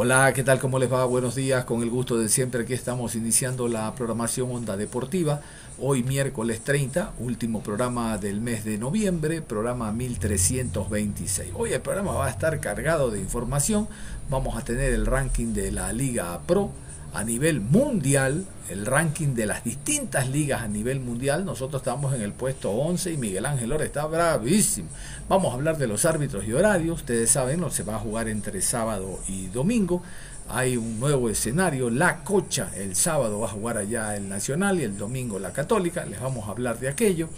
Hola, ¿qué tal? ¿Cómo les va? Buenos días. Con el gusto de siempre que estamos iniciando la programación Onda Deportiva. Hoy miércoles 30, último programa del mes de noviembre, programa 1326. Hoy el programa va a estar cargado de información. Vamos a tener el ranking de la Liga Pro a nivel mundial, el ranking de las distintas ligas a nivel mundial. Nosotros estamos en el puesto 11 y Miguel Ángel Ora está bravísimo. Vamos a hablar de los árbitros y horarios. Ustedes saben, no se va a jugar entre sábado y domingo. Hay un nuevo escenario, La Cocha, el sábado va a jugar allá el Nacional y el domingo la Católica. Les vamos a hablar de aquello.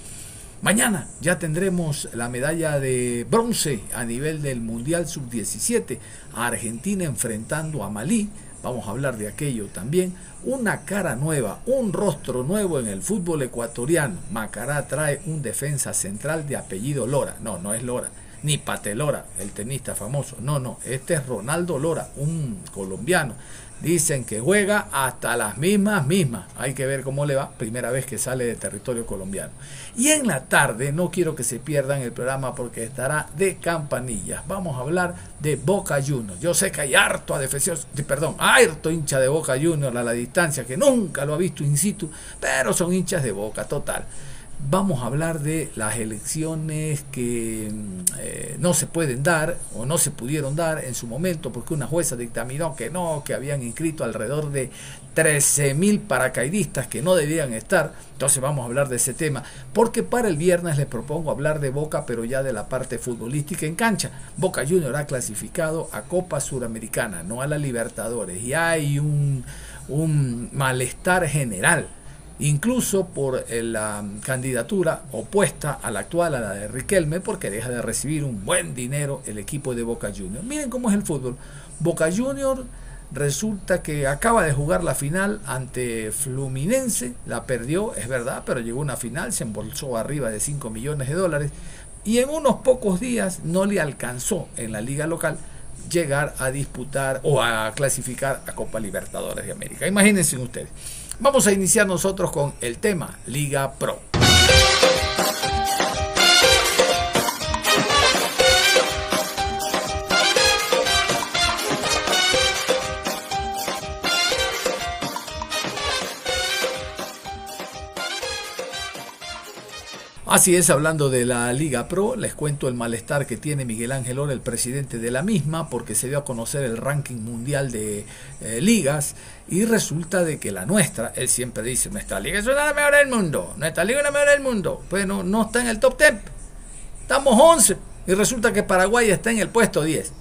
Mañana ya tendremos la medalla de bronce a nivel del Mundial Sub-17. Argentina enfrentando a Malí vamos a hablar de aquello también, una cara nueva, un rostro nuevo en el fútbol ecuatoriano. Macará trae un defensa central de apellido Lora, no, no es Lora, ni Patelora, el tenista famoso, no, no, este es Ronaldo Lora, un colombiano. Dicen que juega hasta las mismas mismas. Hay que ver cómo le va. Primera vez que sale de territorio colombiano. Y en la tarde, no quiero que se pierdan el programa porque estará de campanillas. Vamos a hablar de Boca Juniors. Yo sé que hay harto a defensor, perdón, harto hincha de Boca Juniors a la distancia que nunca lo ha visto in situ, pero son hinchas de Boca total vamos a hablar de las elecciones que mm, eh, no se pueden dar o no se pudieron dar en su momento porque una jueza dictaminó que no, que habían inscrito alrededor de 13.000 paracaidistas que no debían estar. Entonces vamos a hablar de ese tema. Porque para el viernes les propongo hablar de Boca, pero ya de la parte futbolística en cancha. Boca Junior ha clasificado a Copa Suramericana, no a la Libertadores. Y hay un, un malestar general incluso por eh, la candidatura opuesta a la actual, a la de Riquelme, porque deja de recibir un buen dinero el equipo de Boca Juniors. Miren cómo es el fútbol. Boca Juniors resulta que acaba de jugar la final ante Fluminense, la perdió, es verdad, pero llegó a una final, se embolsó arriba de 5 millones de dólares y en unos pocos días no le alcanzó en la liga local llegar a disputar o a clasificar a Copa Libertadores de América. Imagínense ustedes. Vamos a iniciar nosotros con el tema Liga Pro. Así es, hablando de la Liga Pro, les cuento el malestar que tiene Miguel Ángel Ora, el presidente de la misma, porque se dio a conocer el ranking mundial de eh, ligas y resulta de que la nuestra, él siempre dice, nuestra liga es una de las mejores del mundo, nuestra liga es la mejor del mundo, bueno, no está en el top 10, estamos 11 y resulta que Paraguay está en el puesto 10.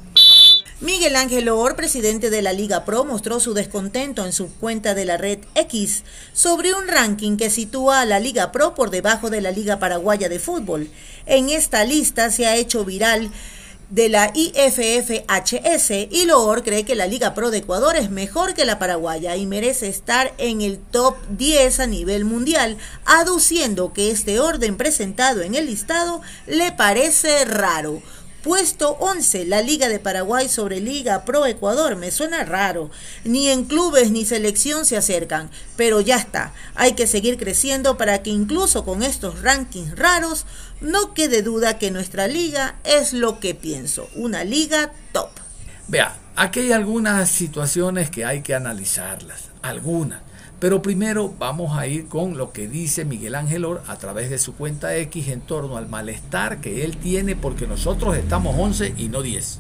Miguel Ángel Or, presidente de la Liga Pro, mostró su descontento en su cuenta de la red X sobre un ranking que sitúa a la Liga Pro por debajo de la Liga Paraguaya de Fútbol. En esta lista se ha hecho viral de la IFFHS y Loor cree que la Liga Pro de Ecuador es mejor que la paraguaya y merece estar en el top 10 a nivel mundial, aduciendo que este orden presentado en el listado le parece raro. Puesto 11, la Liga de Paraguay sobre Liga Pro Ecuador. Me suena raro. Ni en clubes ni selección se acercan. Pero ya está. Hay que seguir creciendo para que incluso con estos rankings raros no quede duda que nuestra liga es lo que pienso. Una liga top. Vea, aquí hay algunas situaciones que hay que analizarlas. Algunas. Pero primero vamos a ir con lo que dice Miguel Ángel Or a través de su cuenta X en torno al malestar que él tiene porque nosotros estamos 11 y no 10.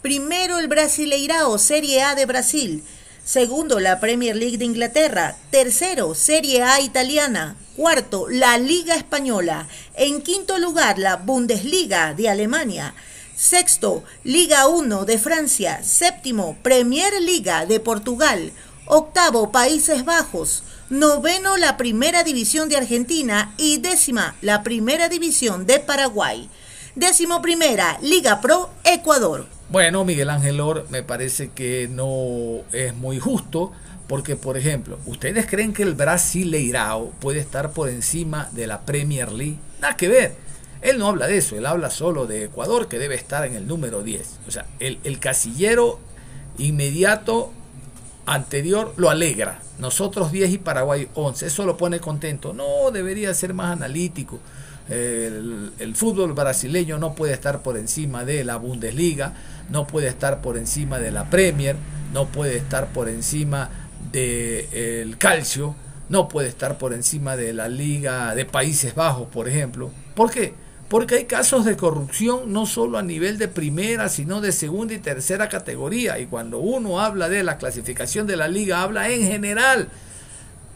Primero el Brasileirao Serie A de Brasil. Segundo, la Premier League de Inglaterra. Tercero, Serie A italiana. Cuarto, la Liga Española. En quinto lugar, la Bundesliga de Alemania. Sexto, Liga 1 de Francia. Séptimo, Premier Liga de Portugal. Octavo, Países Bajos. Noveno, la Primera División de Argentina. Y décima, la Primera División de Paraguay. Décimo primera, Liga Pro, Ecuador. Bueno, Miguel Ángel Or, me parece que no es muy justo. Porque, por ejemplo, ¿ustedes creen que el Brasileirao puede estar por encima de la Premier League? Nada que ver. Él no habla de eso, él habla solo de Ecuador, que debe estar en el número 10. O sea, el, el casillero inmediato anterior lo alegra. Nosotros 10 y Paraguay 11. Eso lo pone contento. No, debería ser más analítico. El, fútbol brasileño no puede estar por encima de la Bundesliga, no puede estar por encima de la Premier, no puede estar por encima del calcio, no puede estar por encima de la Liga de Países Bajos, por ejemplo. ¿Por qué? Porque hay casos de corrupción no solo a nivel de primera, sino de segunda y tercera categoría. Y cuando uno habla de la clasificación de la liga, habla en general.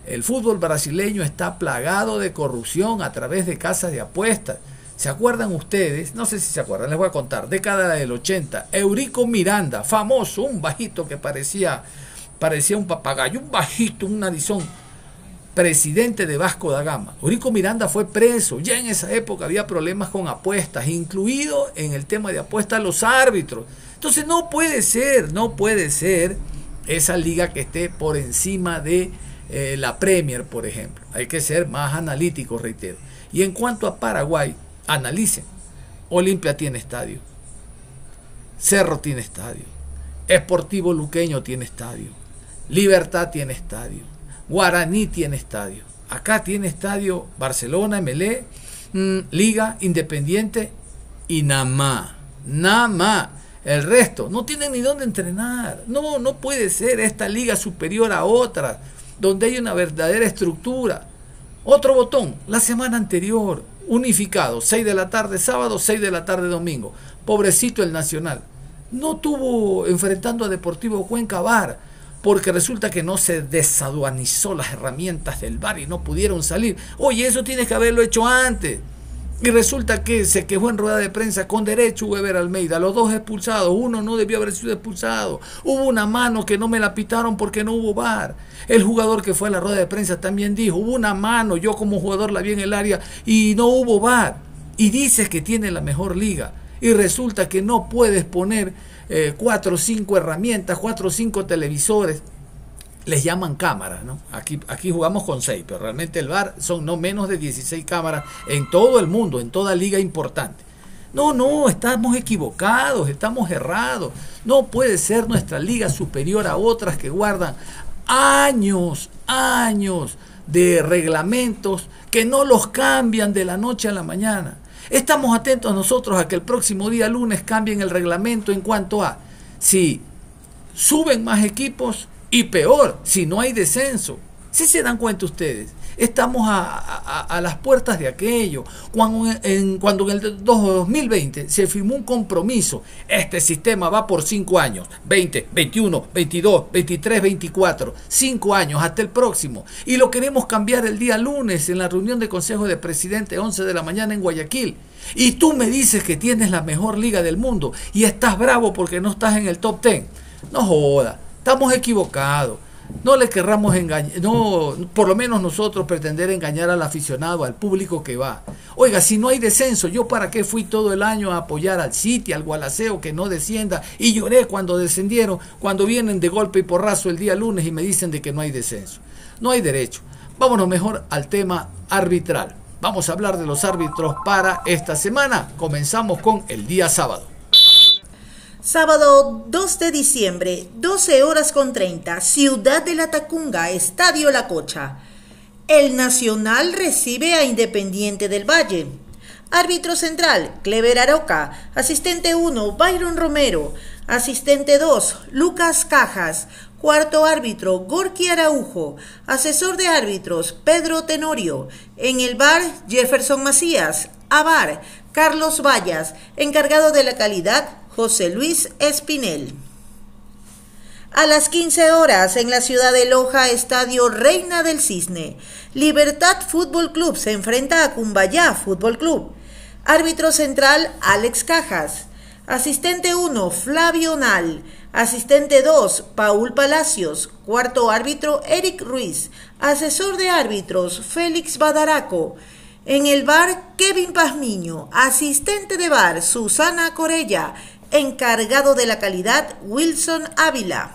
El fútbol brasileño está plagado de corrupción a través de casas de apuestas. ¿Se acuerdan ustedes? No sé si se acuerdan, les voy a contar. Década del 80, Eurico Miranda, famoso, un bajito que parecía, parecía un papagayo, un bajito, un narizón presidente de Vasco da Gama. Eurico Miranda fue preso. Ya en esa época había problemas con apuestas, incluido en el tema de apuestas los árbitros. Entonces no puede ser, no puede ser esa liga que esté por encima de eh, la Premier, por ejemplo. Hay que ser más analítico, reitero. Y en cuanto a Paraguay, analicen. Olimpia tiene estadio. Cerro tiene estadio. Esportivo Luqueño tiene estadio. Libertad tiene estadio. Guaraní tiene estadio. Acá tiene estadio Barcelona, MLE, mmm, Liga, Independiente y Namá. Namá. El resto no tiene ni dónde entrenar. No, no puede ser esta liga superior a otra, donde hay una verdadera estructura. Otro botón, la semana anterior, unificado, 6 de la tarde sábado, 6 de la tarde domingo. Pobrecito el Nacional. No tuvo enfrentando a Deportivo Cuenca Bar porque resulta que no se desaduanizó las herramientas del bar y no pudieron salir. Oye, eso tienes que haberlo hecho antes. Y resulta que se quejó en rueda de prensa con derecho Weber Almeida, los dos expulsados, uno no debió haber sido expulsado, hubo una mano que no me la pitaron porque no hubo bar. El jugador que fue a la rueda de prensa también dijo, hubo una mano, yo como jugador la vi en el área y no hubo bar. Y dices que tiene la mejor liga y resulta que no puedes poner eh, cuatro o cinco herramientas, cuatro o cinco televisores, les llaman cámaras, ¿no? Aquí, aquí jugamos con seis, pero realmente el VAR son no menos de 16 cámaras en todo el mundo, en toda liga importante. No, no, estamos equivocados, estamos errados. No puede ser nuestra liga superior a otras que guardan años, años de reglamentos que no los cambian de la noche a la mañana. Estamos atentos nosotros a que el próximo día lunes cambien el reglamento en cuanto a si suben más equipos y peor, si no hay descenso. Si se dan cuenta ustedes, estamos a, a, a, las puertas de aquello. Cuando en, cuando en el 2020 se firmó un compromiso, este sistema va por 5 años, 20, 21, 22, 23, 24, 5 años hasta el próximo. Y lo queremos cambiar el día lunes en la reunión de Consejo de Presidente, 11 de la mañana en Guayaquil. Y tú me dices que tienes la mejor liga del mundo y estás bravo porque no estás en el top 10. No joda, estamos equivocados. No le querramos engañar, no, por lo menos nosotros pretender engañar al aficionado, al público que va. Oiga, si no hay descenso, yo para qué fui todo el año a apoyar al City, al Gualaceo que no descienda y lloré cuando descendieron, cuando vienen de golpe y porrazo el día lunes y me dicen de que no hay descenso. No hay derecho. Vámonos mejor al tema arbitral. Vamos a hablar de los árbitros para esta semana. Comenzamos con el día sábado. Sábado 2 de diciembre, 12 horas con 30, Ciudad de la Tacunga, Estadio La Cocha. El Nacional recibe a Independiente del Valle. Árbitro central, Clever Aroca. Asistente 1, Byron Romero. Asistente 2, Lucas Cajas. Cuarto árbitro, Gorky Araujo. Asesor de árbitros, Pedro Tenorio. En el bar, Jefferson Macías. A Carlos Vallas. Encargado de la calidad, José Luis Espinel. A las 15 horas en la ciudad de Loja, Estadio Reina del Cisne. Libertad Fútbol Club se enfrenta a Cumbayá Fútbol Club. Árbitro central, Alex Cajas. Asistente 1, Flavio Nal. Asistente 2, Paul Palacios. Cuarto árbitro, Eric Ruiz. Asesor de árbitros, Félix Badaraco. En el bar, Kevin Pazmiño. Asistente de bar, Susana Corella. Encargado de la calidad, Wilson Ávila.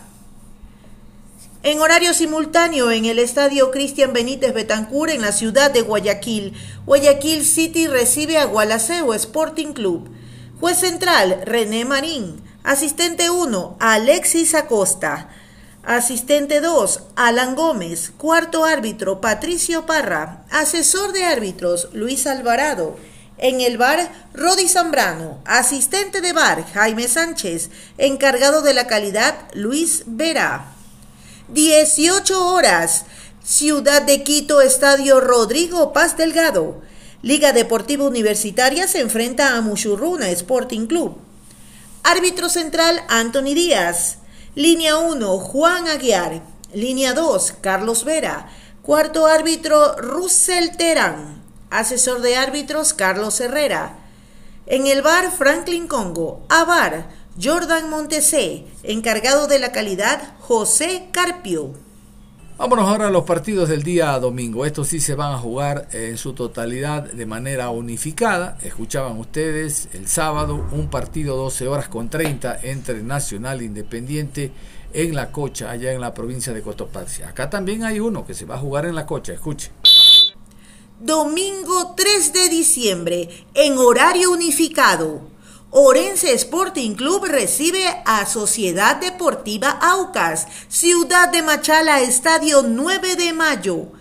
En horario simultáneo en el estadio Cristian Benítez Betancur en la ciudad de Guayaquil, Guayaquil City recibe a Gualaceo Sporting Club. Juez central, René Marín. Asistente 1, Alexis Acosta. Asistente 2, Alan Gómez. Cuarto árbitro, Patricio Parra. Asesor de árbitros, Luis Alvarado. En el bar, Rodi Zambrano. Asistente de bar, Jaime Sánchez. Encargado de la calidad, Luis Vera. 18 horas. Ciudad de Quito, Estadio Rodrigo Paz Delgado. Liga Deportiva Universitaria se enfrenta a Muchurruna Sporting Club. Árbitro central Anthony Díaz. Línea 1 Juan Aguiar. Línea 2 Carlos Vera. Cuarto árbitro Russell Terán. Asesor de árbitros Carlos Herrera. En el bar Franklin Congo. A bar Jordan Montesé, encargado de la calidad José Carpio. Vámonos ahora a los partidos del día domingo. Estos sí se van a jugar en su totalidad de manera unificada. Escuchaban ustedes el sábado un partido 12 horas con 30 entre Nacional Independiente en La Cocha, allá en la provincia de Cotopaxi. Acá también hay uno que se va a jugar en La Cocha, escuche. Domingo 3 de diciembre, en horario unificado. Orense Sporting Club recibe a Sociedad Deportiva Aucas, Ciudad de Machala, Estadio 9 de Mayo.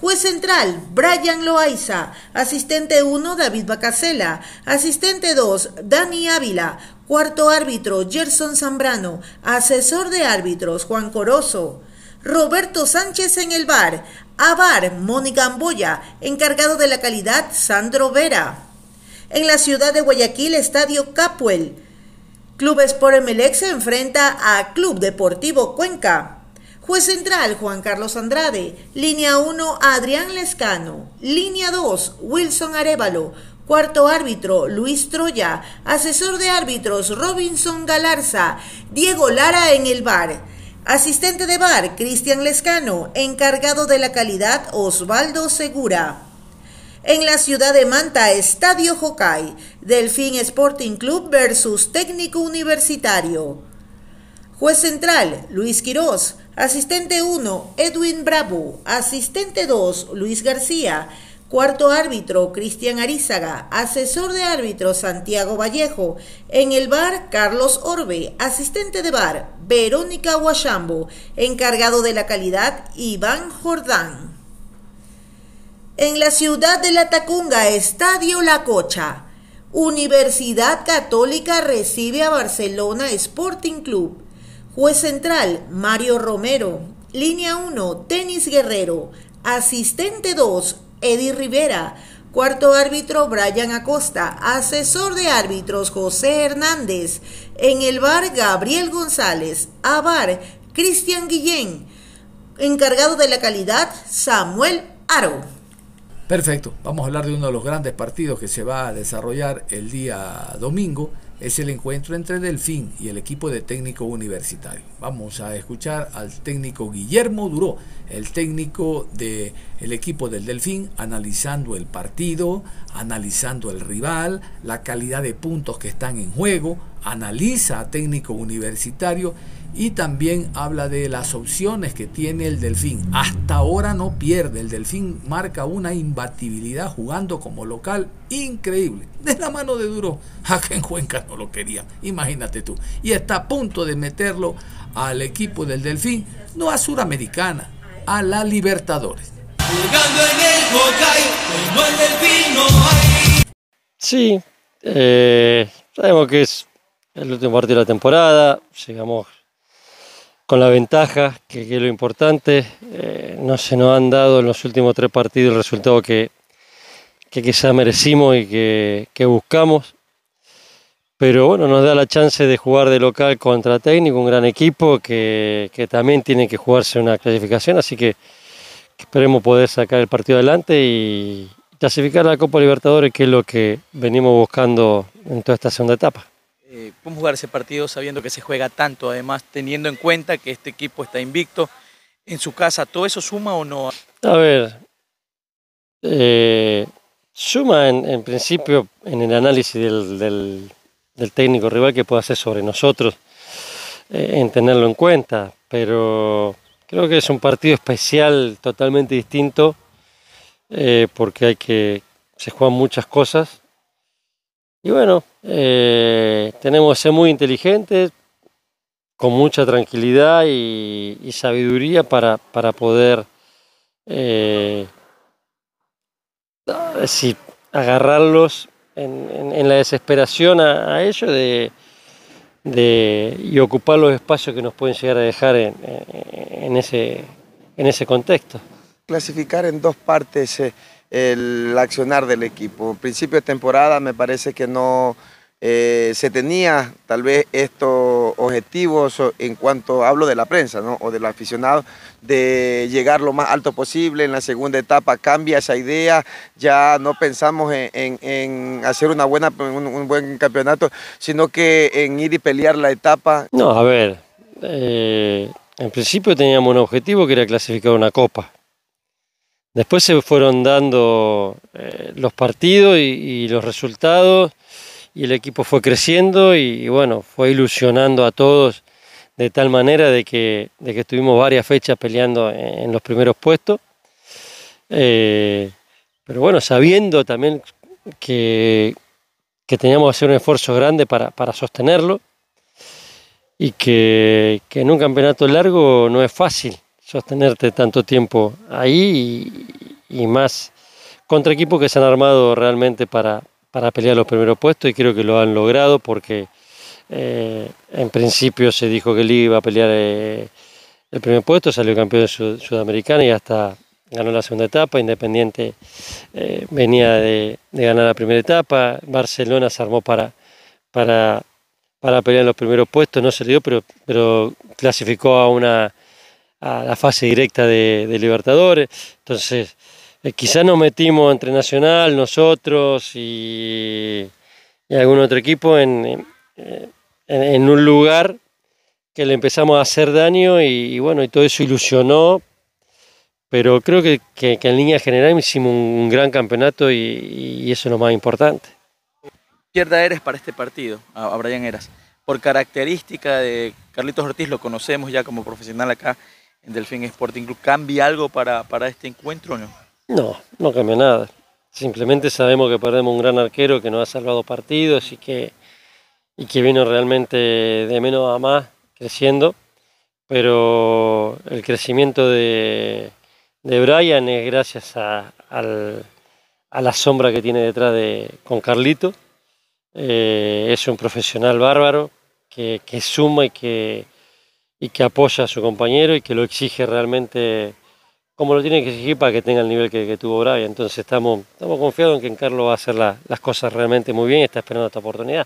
Juez central, Brian Loaiza. Asistente 1, David Bacasela. Asistente 2, Dani Ávila. Cuarto árbitro, Gerson Zambrano. Asesor de árbitros, Juan Corozo. Roberto Sánchez en el bar. A bar, Mónica Amboya. Encargado de la calidad, Sandro Vera. En la ciudad de Guayaquil, Estadio Capuel. Club Sport Emelec se enfrenta a Club Deportivo Cuenca. Juez central Juan Carlos Andrade. Línea 1 Adrián Lescano. Línea 2 Wilson Arevalo. Cuarto árbitro Luis Troya. Asesor de árbitros Robinson Galarza. Diego Lara en el bar. Asistente de bar Cristian Lescano. Encargado de la calidad Osvaldo Segura. En la ciudad de Manta, Estadio Hokai, Delfín Sporting Club versus Técnico Universitario. Juez central, Luis Quirós. Asistente 1, Edwin Bravo. Asistente 2, Luis García. Cuarto árbitro, Cristian Arizaga. Asesor de árbitro, Santiago Vallejo. En el bar, Carlos Orbe. Asistente de bar, Verónica Huachambo. Encargado de la calidad, Iván Jordán. En la ciudad de La Tacunga, Estadio La Cocha. Universidad Católica recibe a Barcelona Sporting Club. Juez central, Mario Romero. Línea 1, Tenis Guerrero. Asistente 2, Eddie Rivera. Cuarto árbitro, Brian Acosta. Asesor de árbitros, José Hernández. En el bar, Gabriel González. A bar, Cristian Guillén. Encargado de la calidad, Samuel Aro. Perfecto, vamos a hablar de uno de los grandes partidos que se va a desarrollar el día domingo. Es el encuentro entre Delfín y el equipo de técnico universitario. Vamos a escuchar al técnico Guillermo Duró, el técnico del el equipo del Delfín, analizando el partido, analizando el rival, la calidad de puntos que están en juego, analiza a técnico universitario y también habla de las opciones que tiene el Delfín. Hasta ahora no pierde. El Delfín marca una imbatibilidad jugando como local increíble. De la mano de Duro. Acá en Cuenca no lo querían. Imagínate tú. Y está a punto de meterlo al equipo del Delfín, no a Suramericana, a la Libertadores. Sí, eh, sabemos que es el último partido de la temporada. Llegamos con la ventaja, que, es lo importante. Eh, no se nos han dado en los últimos tres partidos el resultado que, que quizá merecimos y que, buscamos. Pero bueno, nos da la chance de jugar de local contra técnico, un gran equipo que, también tiene que jugarse una clasificación, así que, esperemos poder sacar el partido adelante y clasificar a la Copa Libertadores, que es lo que venimos buscando en toda esta segunda etapa. Eh, ¿Cómo jugar ese partido sabiendo que se juega tanto? Además, teniendo en cuenta que este equipo está invicto en su casa, ¿todo eso suma o no? A ver, eh, suma en, principio en el análisis del, técnico rival que puede hacer sobre nosotros, eh, en tenerlo en cuenta, pero creo que es un partido especial, totalmente distinto, porque hay que, se juegan muchas cosas y bueno, eh, tenemos que ser muy inteligentes, con mucha tranquilidad y, sabiduría para, para poder eh, agarrarlos en, la desesperación a, ellos de, y ocupar los espacios que nos pueden llegar a dejar en, ese, en ese contexto. Clasificar en dos partes. Eh, el accionar del equipo. En principio de temporada me parece que no eh, se tenía tal vez estos objetivos en cuanto hablo de la prensa ¿no? o del aficionado, de llegar lo más alto posible. En la segunda etapa cambia esa idea, ya no pensamos en, hacer una buena, un, buen campeonato, sino que en ir y pelear la etapa. No, a ver, eh, en principio teníamos un objetivo que era clasificar una copa. Después se fueron dando eh, los partidos y, los resultados y el equipo fue creciendo y, bueno, fue ilusionando a todos de tal manera de que, de que estuvimos varias fechas peleando en, los primeros puestos. Eh, pero bueno, sabiendo también que, que, teníamos que hacer un esfuerzo grande para, sostenerlo y que, que en un campeonato largo no es fácil sostenerte tanto tiempo ahí y, más contra equipos que se han armado realmente para, para, pelear los primeros puestos y creo que lo han logrado porque eh, en principio se dijo que Liga iba a pelear eh, el primer puesto, salió campeón de Sudamericana y hasta ganó la segunda etapa, Independiente eh, venía de, ganar la primera etapa, Barcelona se armó para, para, para pelear los primeros puestos, no se dio, pero, pero clasificó a una a la fase directa de, Libertadores. Entonces, eh, nos metimos entre Nacional, nosotros y, algún otro equipo en, en, un lugar que le empezamos a hacer daño y, bueno, y todo eso ilusionó. Pero creo que, en línea general hicimos un, gran campeonato y, eso es lo más importante. Pierda Eres para este partido, a Brian Eras. Por característica de Carlitos Ortiz, lo conocemos ya como profesional acá en Delfín Sporting Club. ¿Cambia algo para, para este encuentro o no? No, no cambia nada. Simplemente sabemos que perdemos un gran arquero que nos ha salvado partidos y que, y que vino realmente de menos a más creciendo. Pero el crecimiento de, de Brian es gracias a, a la sombra que tiene detrás de, con Carlito. Eh, es un profesional bárbaro que, que suma y que, y que apoya a su compañero y que lo exige realmente como lo tiene que exigir para que tenga el nivel que, tuvo Brian. Entonces estamos, estamos confiados en que en Carlos va a hacer las cosas realmente muy bien y está esperando esta oportunidad.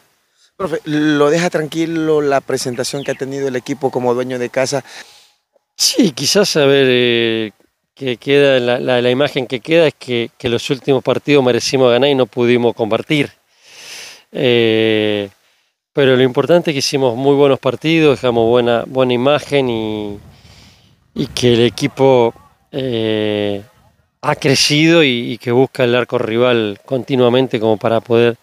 Profe, ¿lo deja tranquilo la presentación que ha tenido el equipo como dueño de casa? Sí, quizás a ver, eh, que queda, la, la, imagen que queda es que, que, los últimos partidos merecimos ganar y no pudimos compartir. Eh, pero lo importante es que hicimos muy buenos partidos, dejamos buena, buena imagen y, que el equipo eh, ha crecido y, que busca el arco rival continuamente como para poder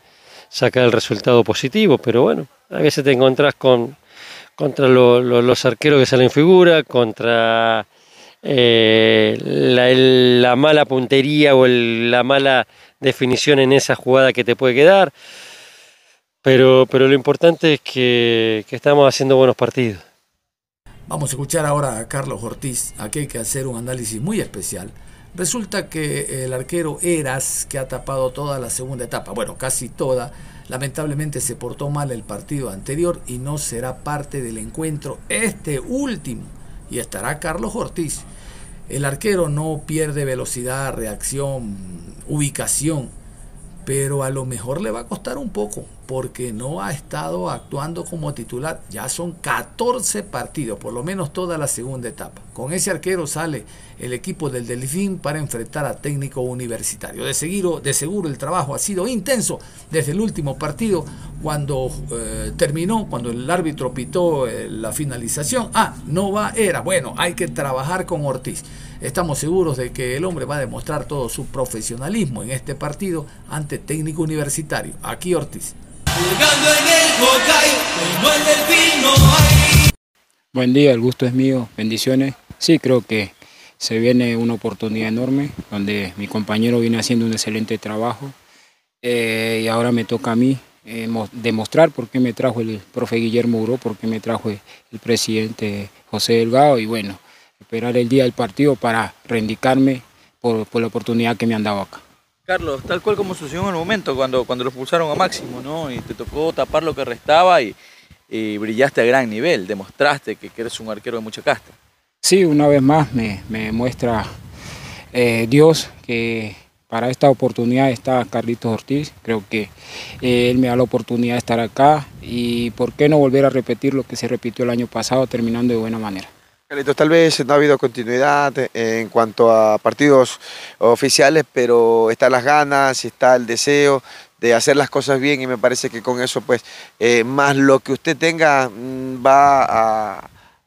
sacar el resultado positivo. Pero bueno, a veces te encontrás con, contra los arqueros que salen figura, contra eh, la, mala puntería o la mala definición en esa jugada que te puede quedar. Pero, pero lo importante es que, estamos haciendo buenos partidos. Vamos a escuchar ahora a Carlos Ortiz. Aquí hay que hacer un análisis muy especial Resulta que el arquero Eras, que ha tapado toda la segunda etapa, bueno, casi toda, lamentablemente se portó mal el partido anterior y no será parte del encuentro este último. Y estará Carlos Ortiz. El arquero no pierde velocidad, reacción, ubicación, pero a lo mejor le va a costar un poco porque no ha estado actuando como titular. Ya son 14 partidos, por lo menos toda la segunda etapa. Con ese arquero sale el equipo del Delfín para enfrentar a técnico universitario. De, seguir, de seguro el trabajo ha sido intenso desde el último partido cuando eh, terminó, cuando el árbitro pitó eh, la finalización. Ah, no va, era. Bueno, hay que trabajar con Ortiz. Estamos seguros de que el hombre va a demostrar todo su profesionalismo en este partido ante técnico universitario. Aquí Ortiz. Buen día, el gusto es mío, bendiciones. Sí, creo que se viene una oportunidad enorme donde mi compañero viene haciendo un excelente trabajo eh, y ahora me toca a mí eh, demostrar por qué me trajo el profe Guillermo Uro, por qué me trajo el, presidente José Delgado y bueno, esperar el día del partido para reivindicarme por, por la oportunidad que me han dado acá. Carlos, tal cual como sucedió en el momento cuando, cuando lo expulsaron a Máximo, ¿no? Y te tocó tapar lo que restaba y, brillaste a gran nivel, demostraste que, eres un arquero de mucha casta. Sí, una vez más me, muestra eh, Dios que para esta oportunidad está Carlitos Ortiz. Creo que eh, él me da la oportunidad de estar acá y por qué no volver a repetir lo que se repitió el año pasado terminando de buena manera. Tal vez no ha habido continuidad en cuanto a partidos oficiales, pero están las ganas, está el deseo de hacer las cosas bien y me parece que con eso, pues, eh, más lo que usted tenga mm, va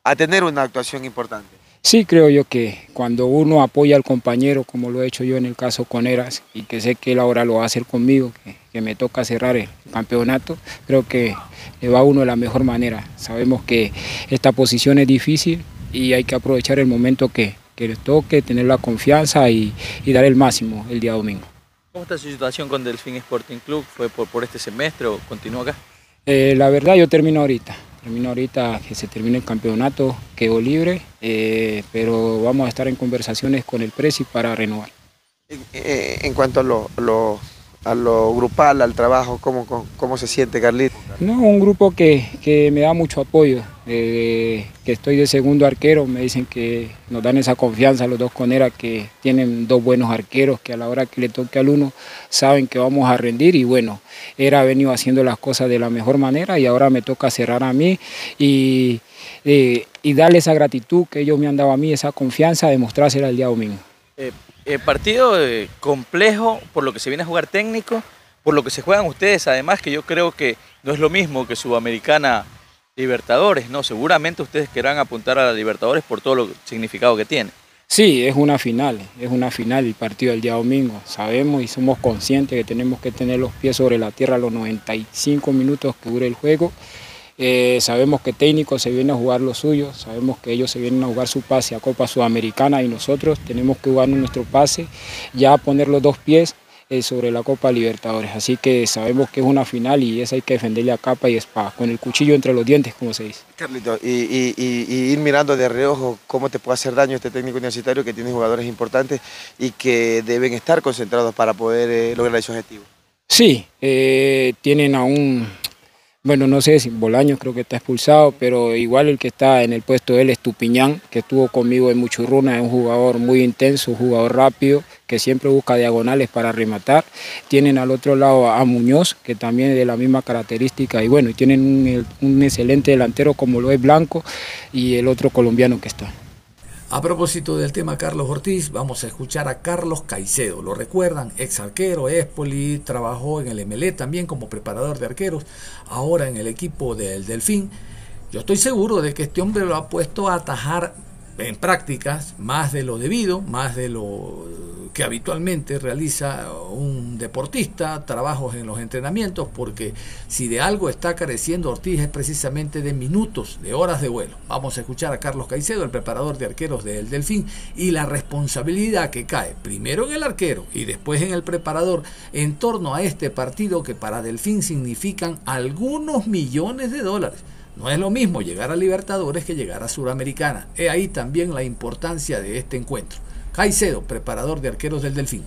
a, tener una actuación importante. Sí, creo yo que cuando uno apoya al compañero, como lo he hecho yo en el caso con Eras, y que sé que él ahora lo va a hacer conmigo, que, que me toca cerrar el campeonato, creo que le va a uno de la mejor manera. Sabemos que esta posición es difícil, y hay que aprovechar el momento que, que les toque, tener la confianza y, dar el máximo el día domingo. ¿Cómo está su situación con Delfín Sporting Club? ¿Fue por, por este semestre o continúa acá? Eh, la verdad yo termino ahorita, termino ahorita que se termine el campeonato, quedo libre, eh, pero vamos a estar en conversaciones con el Presi para renovar. Eh, en cuanto a lo, lo a lo grupal, al trabajo, ¿cómo, cómo, se siente Carlito? No, un grupo que, que me da mucho apoyo, que estoy de segundo arquero, me dicen que nos dan esa confianza los dos con ERA, que tienen dos buenos arqueros, que a la hora que le toque al uno saben que vamos a rendir y bueno, ERA venido haciendo las cosas de la mejor manera y ahora me toca cerrar a mí y, y, darle esa gratitud que ellos me han dado a mí, esa confianza, demostrársela el día domingo. Eh, eh, partido eh, complejo por lo que se viene a jugar técnico, por lo que se juegan ustedes, además que yo creo que no es lo mismo que Sudamericana Libertadores, ¿no? Seguramente ustedes querrán apuntar a la Libertadores por todo lo significado que tiene. Sí, es una final, es una final el partido del día domingo. Sabemos y somos conscientes que tenemos que tener los pies sobre la tierra los 95 minutos que dure el juego eh, sabemos que técnico se viene a jugar lo suyo, sabemos que ellos se vienen a jugar su pase a Copa Sudamericana y nosotros tenemos que jugar nuestro pase, ya poner los dos pies eh, sobre la Copa Libertadores. Así que sabemos que es una final y esa hay que defenderle a capa y espada, con el cuchillo entre los dientes, como se dice. Carlito, y, ir mirando de reojo cómo te puede hacer daño este técnico universitario que tiene jugadores importantes y que deben estar concentrados para poder eh, lograr ese objetivo. Sí, tienen aún bueno, no sé si Bolaños creo que está expulsado, pero igual el que está en el puesto de él es Tupiñán, que estuvo conmigo en Muchurruna, es un jugador muy intenso, un jugador rápido, que siempre busca diagonales para rematar. Tienen al otro lado a Muñoz, que también es de la misma característica, y bueno, tienen un, un excelente delantero como lo es Blanco y el otro colombiano que está. A propósito del tema Carlos Ortiz, vamos a escuchar a Carlos Caicedo. Lo recuerdan, ex arquero, Espoli, trabajó en el MLE también como preparador de arqueros, ahora en el equipo del Delfín. Yo estoy seguro de que este hombre lo ha puesto a atajar en prácticas más de lo debido, más de lo que habitualmente realiza un deportista, trabajos en los entrenamientos, porque si de algo está careciendo Ortiz es precisamente de minutos, de horas de vuelo. Vamos a escuchar a Carlos Caicedo, el preparador de arqueros del Delfín, y la responsabilidad que cae primero en el arquero y después en el preparador en torno a este partido que para Delfín significan algunos millones de dólares. No es lo mismo llegar a Libertadores que llegar a Suramericana. He ahí también la importancia de este encuentro. Caicedo, preparador de arqueros del Delfín.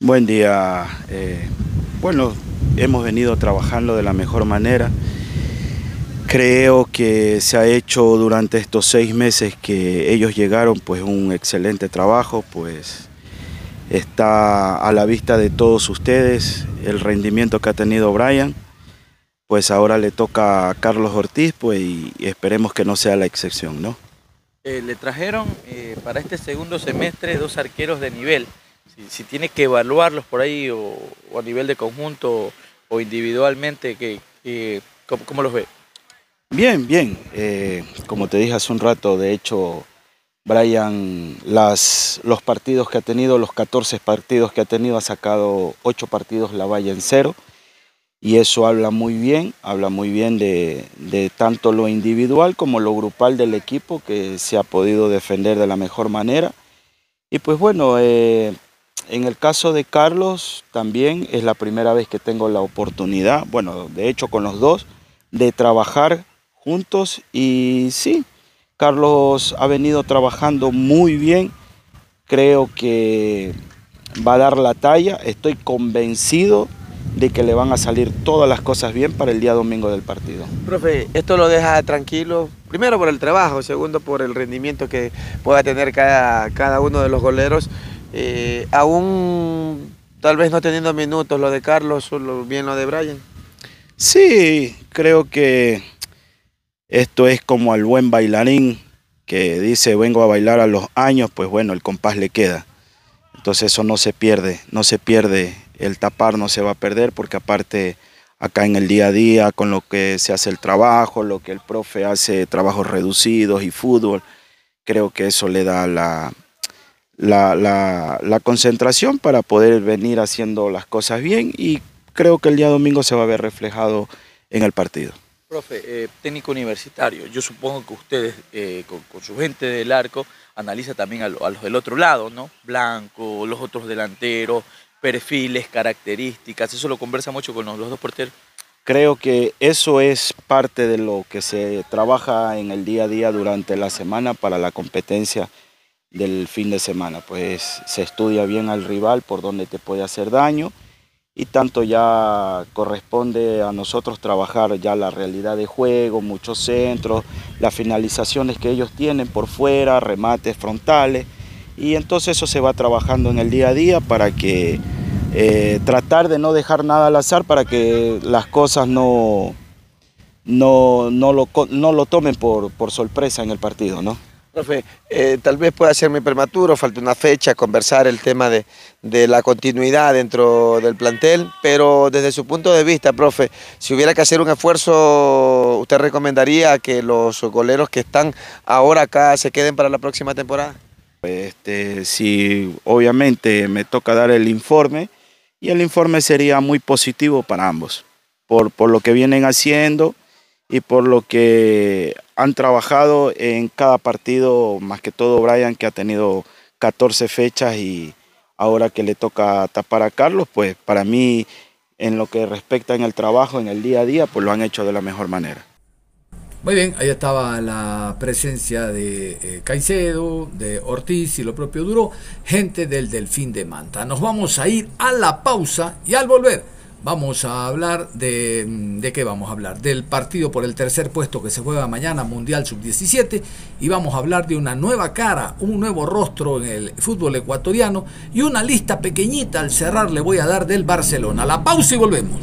Buen día. Eh, bueno, hemos venido trabajando de la mejor manera. Creo que se ha hecho durante estos seis meses que ellos llegaron pues un excelente trabajo, pues está a la vista de todos ustedes el rendimiento que ha tenido Brian pues ahora le toca a Carlos Ortiz, pues y esperemos que no sea la excepción, ¿no? Eh, le trajeron eh, para este segundo semestre dos arqueros de nivel. Si, tiene que evaluarlos por ahí o, a nivel de conjunto o individualmente, que, ¿cómo, los ve? Bien, bien. Eh, como te dije hace un rato, de hecho, Brian, las, los partidos que ha tenido, los 14 partidos que ha tenido, ha sacado 8 partidos la valla en cero y eso habla muy bien, habla muy bien de, tanto lo individual como lo grupal del equipo que se ha podido defender de la mejor manera. Y pues bueno, eh, en el caso de Carlos también es la primera vez que tengo la oportunidad, bueno, de hecho con los dos, de trabajar juntos y sí, Carlos ha venido trabajando muy bien, creo que va a dar la talla, estoy convencido de que le van a salir todas las cosas bien para el día domingo del partido. Profe, esto lo deja tranquilo, primero por el trabajo, segundo por el rendimiento que pueda tener cada, cada uno de los goleros. Eh, aún tal vez no teniendo minutos, lo de Carlos, solo bien lo de Brian. Sí, creo que esto es como al buen bailarín que dice vengo a bailar a los años, pues bueno, el compás le queda. Entonces eso no se pierde, no se pierde el tapar no se va a perder porque aparte acá en el día a día con lo que se hace el trabajo, lo que el profe hace, trabajos reducidos y fútbol, creo que eso le da la, la, concentración para poder venir haciendo las cosas bien y creo que el día domingo se va a ver reflejado en el partido. Profe, eh, técnico universitario, yo supongo que ustedes eh, con, su gente del arco analiza también a, los del otro lado, ¿no? Blanco, los otros delanteros, perfiles, características, eso lo conversa mucho con los, dos porteros. Creo que eso es parte de lo que se trabaja en el día a día durante la semana para la competencia del fin de semana. Pues se estudia bien al rival por donde te puede hacer daño y tanto ya corresponde a nosotros trabajar ya la realidad de juego, muchos centros, las finalizaciones que ellos tienen por fuera, remates frontales y entonces eso se va trabajando en el día a día para que eh, tratar de no dejar nada al azar para que las cosas no, no, no, lo, no lo tomen por, por sorpresa en el partido, ¿no? Profe, eh, tal vez pueda ser muy prematuro, falta una fecha, conversar el tema de, de, la continuidad dentro del plantel, pero desde su punto de vista, profe, si hubiera que hacer un esfuerzo, ¿usted recomendaría que los goleros que están ahora acá se queden para la próxima temporada? Este, si obviamente me toca dar el informe y el informe sería muy positivo para ambos, por, por lo que vienen haciendo y por lo que han trabajado en cada partido, más que todo Brian que ha tenido 14 fechas y ahora que le toca tapar a Carlos, pues para mí en lo que respecta en el trabajo, en el día a día, pues lo han hecho de la mejor manera. Muy bien, ahí estaba la presencia de eh, Caicedo, de Ortiz y lo propio Duro, gente del Delfín de Manta. Nos vamos a ir a la pausa y al volver vamos a hablar de... Mm, ¿De qué vamos a hablar? Del partido por el tercer puesto que se juega mañana, Mundial Sub-17, y vamos a hablar de una nueva cara, un nuevo rostro en el fútbol ecuatoriano y una lista pequeñita al cerrar le voy a dar del Barcelona. La pausa y volvemos.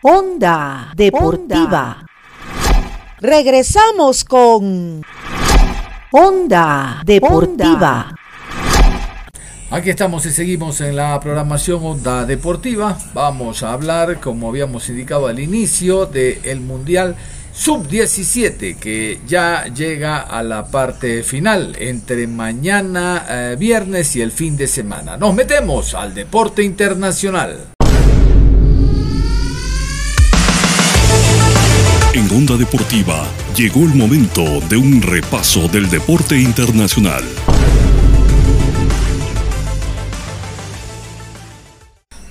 Onda Deportiva. Regresamos con Onda Deportiva. Aquí estamos y seguimos en la programación Onda Deportiva. Vamos a hablar, como habíamos indicado al inicio, del Mundial Sub-17 que ya llega a la parte final entre mañana eh, viernes y el fin de semana. Nos metemos al deporte internacional. En Onda Deportiva llegó el momento de un repaso del deporte internacional.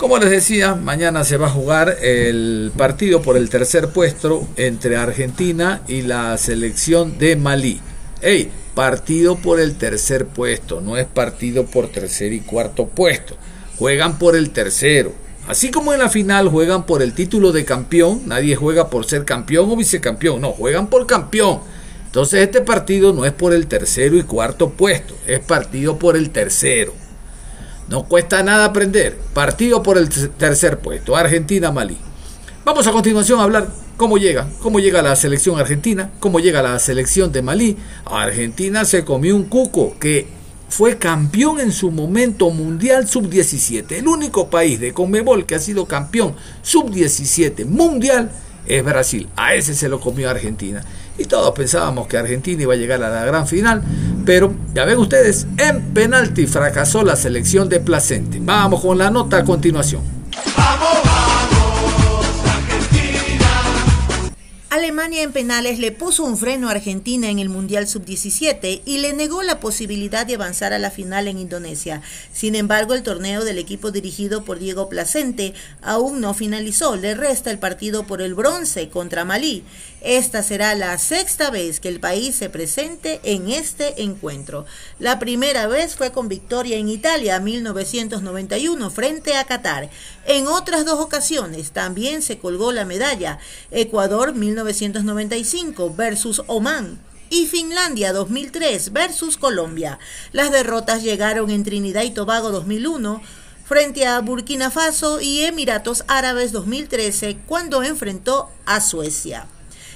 Como les decía, mañana se va a jugar el partido por el tercer puesto entre Argentina y la selección de Malí. Ey, partido por el tercer puesto, no es partido por tercer y cuarto puesto. Juegan por el tercero. Así como en la final juegan por el título de campeón, nadie juega por ser campeón o vicecampeón, no, juegan por campeón. Entonces este partido no es por el tercero y cuarto puesto, es partido por el tercero. No cuesta nada aprender. Partido por el tercer puesto, Argentina-Malí. Vamos a continuación a hablar cómo llega, cómo llega la selección argentina, cómo llega la selección de Malí. Argentina se comió un cuco que fue campeón en su momento mundial sub-17. El único país de Conmebol que ha sido campeón sub-17 mundial es Brasil. A ese se lo comió Argentina. Y todos pensábamos que Argentina iba a llegar a la gran final, pero ya ven ustedes, en penalti fracasó la selección de Placente. Vamos con la nota a continuación. Alemania en penales le puso un freno a Argentina en el Mundial Sub-17 y le negó la posibilidad de avanzar a la final en Indonesia. Sin embargo, el torneo del equipo dirigido por Diego Placente aún no finalizó. Le resta el partido por el bronce contra Malí. Esta será la sexta vez que el país se presente en este encuentro. La primera vez fue con victoria en Italia 1991 frente a Qatar. En otras dos ocasiones también se colgó la medalla. Ecuador 1995 versus Oman y Finlandia 2003 versus Colombia. Las derrotas llegaron en Trinidad y Tobago 2001 frente a Burkina Faso y Emiratos Árabes 2013 cuando enfrentó a Suecia.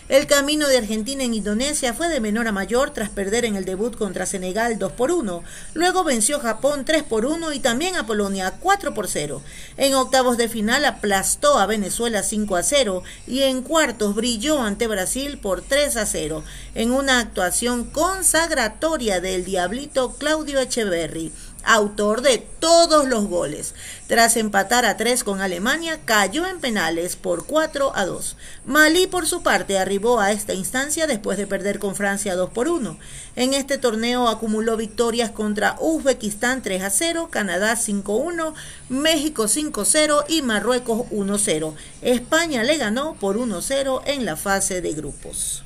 El camino de Argentina en Indonesia fue de menor a mayor tras perder en el debut contra Senegal 2 por 1. Luego venció Japón 3 por 1 y también a Polonia 4 por 0. En octavos de final aplastó a Venezuela 5 a 0 y en cuartos brilló ante Brasil por 3 a 0 en una actuación consagratoria del diablito Claudio Echeverry autor de todos los goles. Tras empatar a tres con Alemania, cayó en penales por 4 a 2. Malí, por su parte, arribó a esta instancia después de perder con Francia 2 por 1. En este torneo acumuló victorias contra Uzbekistán 3 a 0, Canadá 5 1, México 5 0 y Marruecos 1 0. España le ganó por 1 0 en la fase de grupos.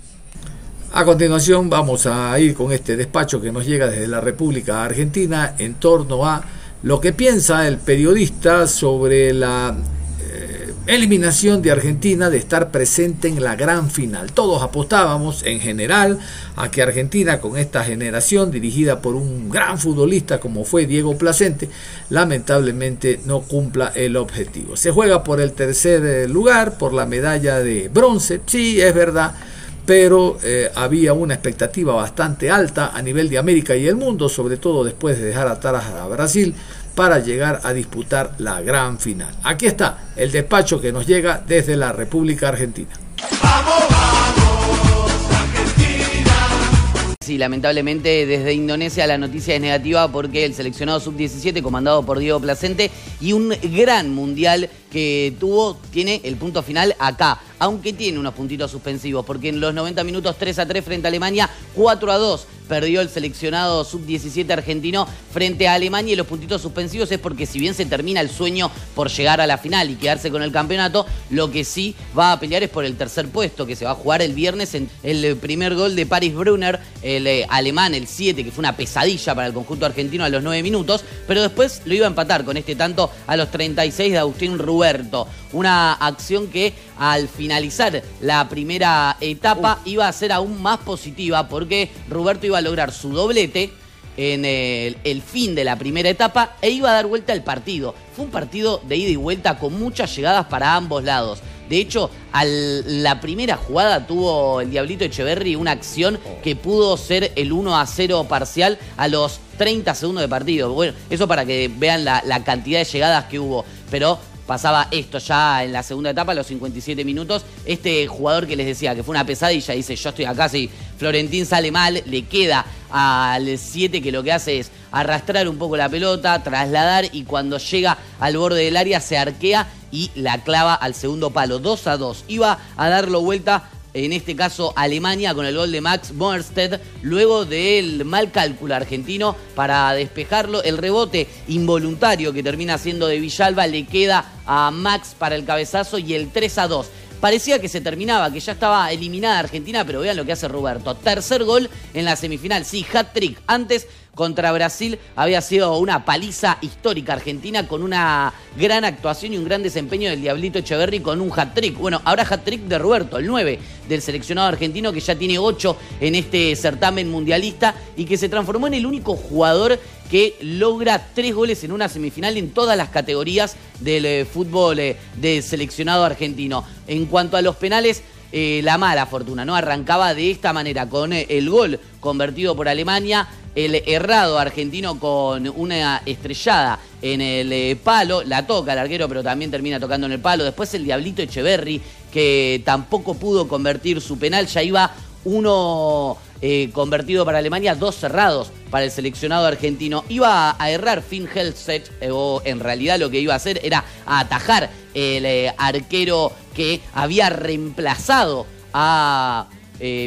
A continuación vamos a ir con este despacho que nos llega desde la República Argentina en torno a lo que piensa el periodista sobre la eh, eliminación de Argentina de estar presente en la gran final. Todos apostábamos en general a que Argentina con esta generación dirigida por un gran futbolista como fue Diego Placente, lamentablemente no cumpla el objetivo. Se juega por el tercer lugar, por la medalla de bronce, sí, es verdad pero eh, había una expectativa bastante alta a nivel de América y el mundo, sobre todo después de dejar atrás a Brasil, para llegar a disputar la gran final. Aquí está el despacho que nos llega desde la República Argentina. Sí, lamentablemente desde Indonesia la noticia es negativa porque el seleccionado sub-17 comandado por Diego Placente y un gran mundial que tuvo tiene el punto final acá, aunque tiene unos puntitos suspensivos porque en los 90 minutos 3 a 3 frente a Alemania, 4 a 2 perdió el seleccionado sub-17 argentino frente a Alemania y los puntitos suspensivos es porque si bien se termina el sueño por llegar a la final y quedarse con el campeonato, lo que sí va a pelear es por el tercer puesto que se va a jugar el viernes en el primer gol de Paris Brunner, el eh, alemán, el 7, que fue una pesadilla para el conjunto argentino a los 9 minutos, pero después lo iba a empatar con este tanto a los 36 de Agustín Una acción que al finalizar la primera etapa iba a ser aún más positiva porque Ruberto iba a lograr su doblete en el, fin de la primera etapa e iba a dar vuelta al partido. Fue un partido de ida y vuelta con muchas llegadas para ambos lados. De hecho, a la primera jugada tuvo el Diablito Echeverry una acción que pudo ser el 1 a 0 parcial a los 30 segundos de partido. Bueno, eso para que vean la, la cantidad de llegadas que hubo. Pero pasaba esto ya en la segunda etapa, a los 57 minutos. Este jugador que les decía que fue una pesadilla, dice, yo estoy acá, si Florentín sale mal, le queda al 7 que lo que hace es arrastrar un poco la pelota, trasladar y cuando llega al borde del área se arquea y la clava al segundo palo, 2 a 2. Iba a darlo vuelta en este caso Alemania con el gol de Max Morstedt, luego del mal cálculo argentino para despejarlo. El rebote involuntario que termina siendo de Villalba le queda a Max para el cabezazo y el 3 a 2 parecía que se terminaba, que ya estaba eliminada Argentina, pero vean lo que hace Roberto. Tercer gol en la semifinal, sí, hat trick. Antes contra Brasil había sido una paliza histórica argentina con una gran actuación y un gran desempeño del Diablito Echeverry con un hat-trick. Bueno, ahora hat-trick de Roberto, el 9 del seleccionado argentino que ya tiene 8 en este certamen mundialista y que se transformó en el único jugador que logra tres goles en una semifinal en todas las categorías del eh, fútbol eh, del seleccionado argentino. En cuanto a los penales, eh, la mala fortuna, ¿no? Arrancaba de esta manera, con el gol convertido por Alemania, el errado argentino con una estrellada en el palo, la toca el arquero, pero también termina tocando en el palo. Después el Diablito Echeverry, que tampoco pudo convertir su penal, ya iba uno eh, convertido para Alemania, dos cerrados para el seleccionado argentino. Iba a errar Finn Helset, eh, o en realidad lo que iba a hacer era atajar el eh, arquero que había reemplazado a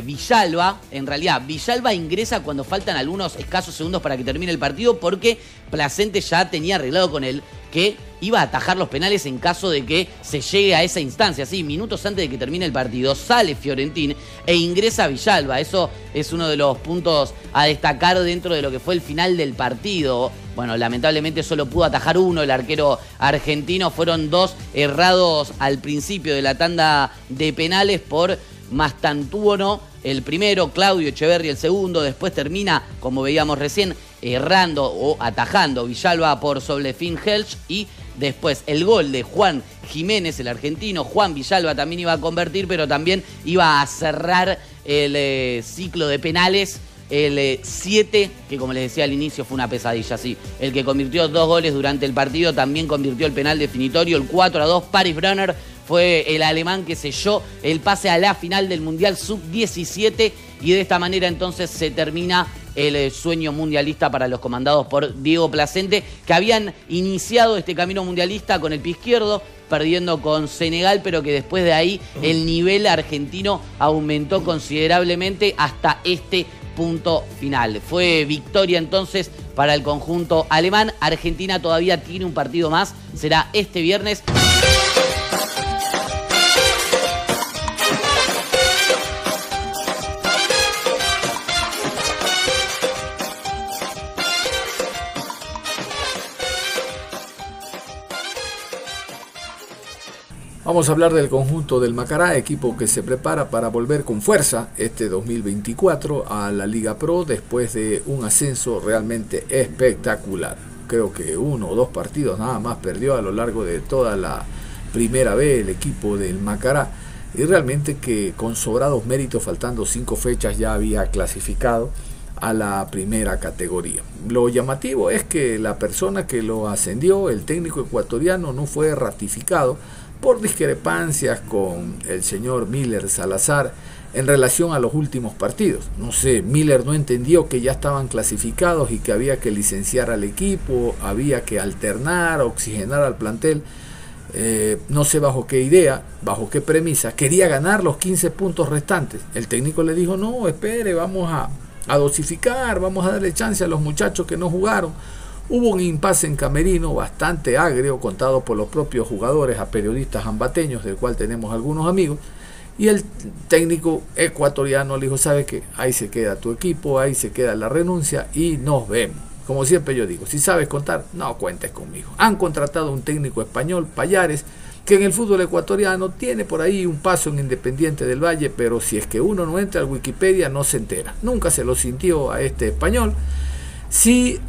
Villalba. En realidad, Villalba ingresa cuando faltan algunos escasos segundos para que termine el partido porque Placente ya tenía arreglado con él que iba a atajar los penales en caso de que se llegue a esa instancia. Sí, minutos antes de que termine el partido, sale Fiorentín e ingresa Villalba. Eso es uno de los puntos a destacar dentro de lo que fue el final del partido. Bueno, lamentablemente solo pudo atajar uno, el arquero argentino. Fueron dos errados al principio de la tanda de penales por Mastantuono, el primero, Claudio Echeverri el segundo, después termina, como veíamos recién, errando o atajando Villalba por sobre Finn Helch y después el gol de Juan Jiménez, el argentino, Juan Villalba también iba a convertir, pero también iba a cerrar el eh, ciclo de penales. El 7, eh, que como les decía al inicio fue una pesadilla, sí. El que convirtió dos goles durante el partido también convirtió el penal definitorio, el 4 a 2. Paris Brunner fue el alemán que selló el pase a la final del Mundial Sub-17 y de esta manera entonces se termina el eh, sueño mundialista para los comandados por Diego Placente, que habían iniciado este camino mundialista con el pie izquierdo, perdiendo con Senegal, pero que después de ahí el nivel argentino aumentó considerablemente hasta este punto final. Fue victoria entonces para el conjunto alemán. Argentina todavía tiene un partido más, será este viernes. Vamos a hablar del conjunto del Macará, equipo que se prepara para volver con fuerza este 2024 a la Liga Pro después de un ascenso realmente espectacular. Creo que uno o dos partidos nada más perdió a lo largo de toda la primera vez el equipo del Macará y realmente que con sobrados méritos, faltando cinco fechas, ya había clasificado a la primera categoría. Lo llamativo es que la persona que lo ascendió, el técnico ecuatoriano, no fue ratificado por discrepancias con el señor Miller Salazar en relación a los últimos partidos. No sé, Miller no entendió que ya estaban clasificados y que había que licenciar al equipo, había que alternar, oxigenar al plantel. Eh, no sé bajo qué idea, bajo qué premisa, quería ganar los 15 puntos restantes. El técnico le dijo, no, espere, vamos a, a dosificar, vamos a darle chance a los muchachos que no jugaron. Hubo un impasse en Camerino bastante agrio, contado por los propios jugadores a periodistas ambateños, del cual tenemos algunos amigos, y el técnico ecuatoriano le dijo, ¿sabes qué? Ahí se queda tu equipo, ahí se queda la renuncia y nos vemos. Como siempre yo digo, si sabes contar, no cuentes conmigo. Han contratado un técnico español, Payares, que en el fútbol ecuatoriano tiene por ahí un paso en Independiente del Valle, pero si es que uno no entra al Wikipedia no se entera. Nunca se lo sintió a este español. Sí,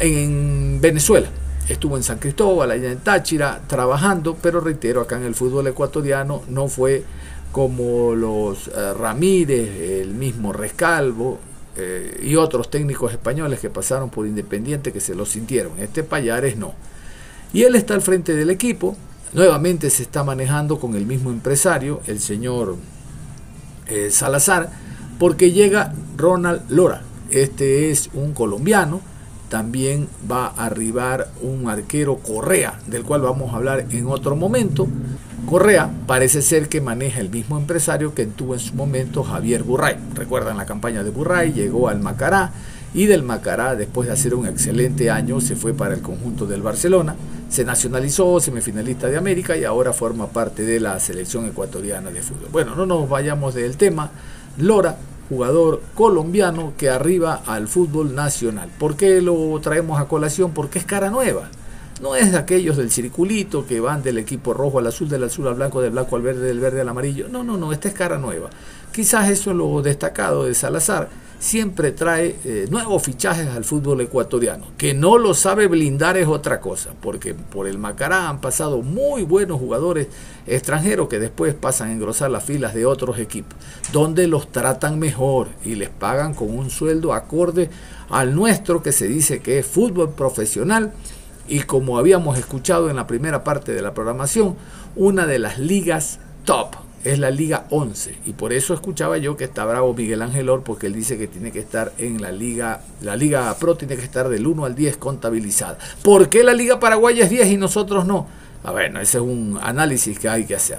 en Venezuela. Estuvo en San Cristóbal, allá en Táchira, trabajando, pero reitero, acá en el fútbol ecuatoriano no fue como los eh, Ramírez, el mismo Rescalvo eh, y otros técnicos españoles que pasaron por Independiente que se lo sintieron. Este Payares no. Y él está al frente del equipo. Nuevamente se está manejando con el mismo empresario, el señor eh, Salazar, porque llega Ronald Lora, este es un colombiano. También va a arribar un arquero Correa, del cual vamos a hablar en otro momento. Correa parece ser que maneja el mismo empresario que tuvo en su momento Javier Burray. Recuerdan la campaña de Burray, llegó al Macará y del Macará, después de hacer un excelente año, se fue para el conjunto del Barcelona, se nacionalizó, semifinalista de América y ahora forma parte de la selección ecuatoriana de fútbol. Bueno, no nos vayamos del tema. Lora, jugador colombiano que arriba al fútbol nacional. ¿Por qué lo traemos a colación? Porque es cara nueva. No es de aquellos del circulito que van del equipo rojo al azul, del azul al blanco, del blanco al verde, del verde al amarillo. No, no, no, esta es cara nueva. Quizás eso es lo destacado de Salazar. Siempre trae eh, nuevos fichajes al fútbol ecuatoriano. Que no lo sabe blindar es otra cosa, porque por el Macará han pasado muy buenos jugadores extranjeros que después pasan a engrosar las filas de otros equipos, donde los tratan mejor y les pagan con un sueldo acorde al nuestro, que se dice que es fútbol profesional y como habíamos escuchado en la primera parte de la programación, una de las ligas top es la Liga 11 y por eso escuchaba yo que está bravo Miguel Ángel Or porque él dice que tiene que estar en la Liga la Liga Pro tiene que estar del 1 al 10 contabilizada. ¿Por qué la Liga Paraguaya es 10 y nosotros no? Ah, bueno, ese es un análisis que hay que hacer.